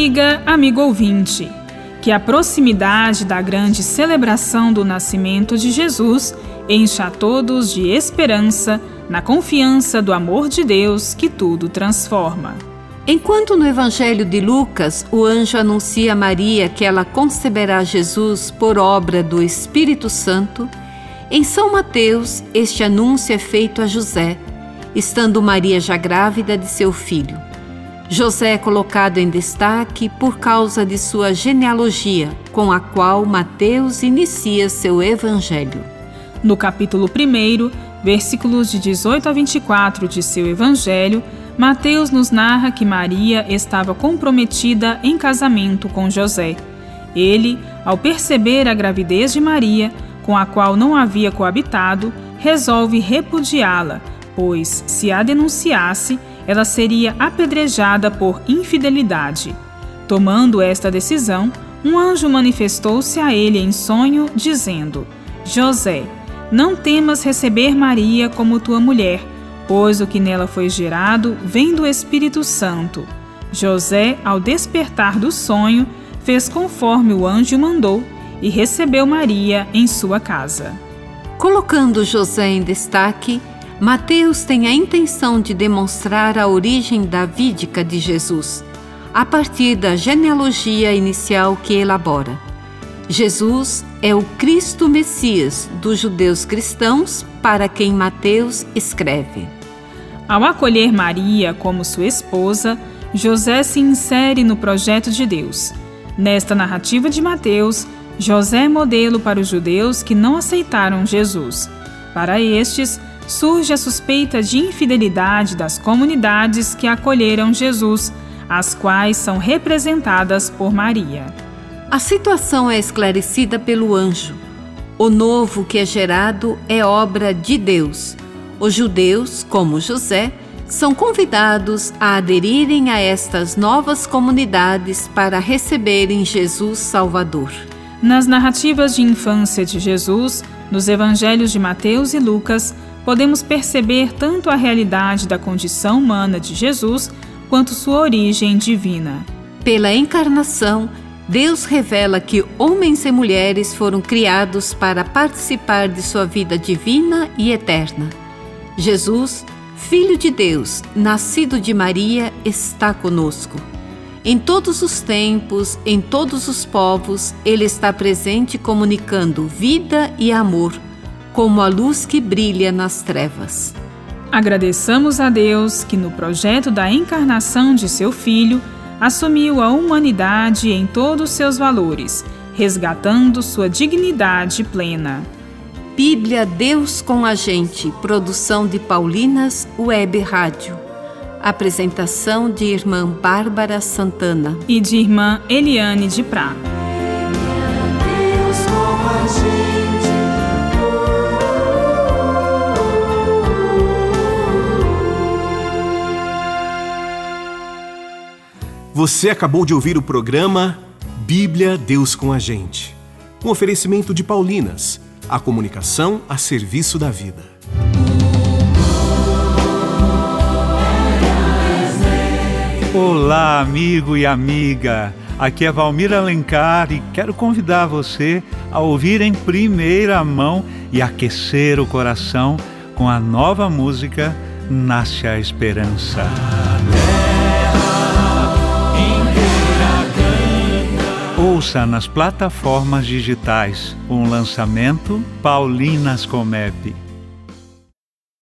Amiga, amigo ouvinte, que a proximidade da grande celebração do nascimento de Jesus encha a todos de esperança na confiança do amor de Deus que tudo transforma. Enquanto no Evangelho de Lucas o anjo anuncia a Maria que ela conceberá Jesus por obra do Espírito Santo, em São Mateus este anúncio é feito a José, estando Maria já grávida de seu filho. José é colocado em destaque por causa de sua genealogia, com a qual Mateus inicia seu Evangelho. No capítulo 1, versículos de 18 a 24 de seu Evangelho, Mateus nos narra que Maria estava comprometida em casamento com José. Ele, ao perceber a gravidez de Maria, com a qual não havia coabitado, resolve repudiá-la, pois, se a denunciasse, ela seria apedrejada por infidelidade. Tomando esta decisão, um anjo manifestou-se a ele em sonho, dizendo: José, não temas receber Maria como tua mulher, pois o que nela foi gerado vem do Espírito Santo. José, ao despertar do sonho, fez conforme o anjo mandou e recebeu Maria em sua casa. Colocando José em destaque, Mateus tem a intenção de demonstrar a origem davídica de Jesus, a partir da genealogia inicial que elabora. Jesus é o Cristo Messias dos judeus cristãos para quem Mateus escreve. Ao acolher Maria como sua esposa, José se insere no projeto de Deus. Nesta narrativa de Mateus, José é modelo para os judeus que não aceitaram Jesus. Para estes, surge a suspeita de infidelidade das comunidades que acolheram Jesus, as quais são representadas por Maria. A situação é esclarecida pelo anjo. O novo que é gerado é obra de Deus. Os judeus, como José, são convidados a aderirem a estas novas comunidades para receberem Jesus Salvador. Nas narrativas de infância de Jesus, nos evangelhos de Mateus e Lucas, podemos perceber tanto a realidade da condição humana de Jesus quanto sua origem divina. Pela encarnação, Deus revela que homens e mulheres foram criados para participar de sua vida divina e eterna. Jesus, Filho de Deus, nascido de Maria, está conosco. Em todos os tempos, em todos os povos, Ele está presente comunicando vida e amor, como a luz que brilha nas trevas. Agradeçamos a Deus que, no projeto da encarnação de seu Filho, assumiu a humanidade em todos seus valores, resgatando sua dignidade plena. Bíblia Deus com a gente, produção de Paulinas Web Rádio. Apresentação de irmã Bárbara Santana e de irmã Eliane de Prá. Você acabou de ouvir o programa Bíblia Deus com a Gente. Um oferecimento de Paulinas, a comunicação a serviço da vida. Olá, amigo e amiga. Aqui é Valmir Alencar e quero convidar você a ouvir em primeira mão e aquecer o coração com a nova música Nasce a Esperança. Ouça nas plataformas digitais um lançamento Paulinas Comep.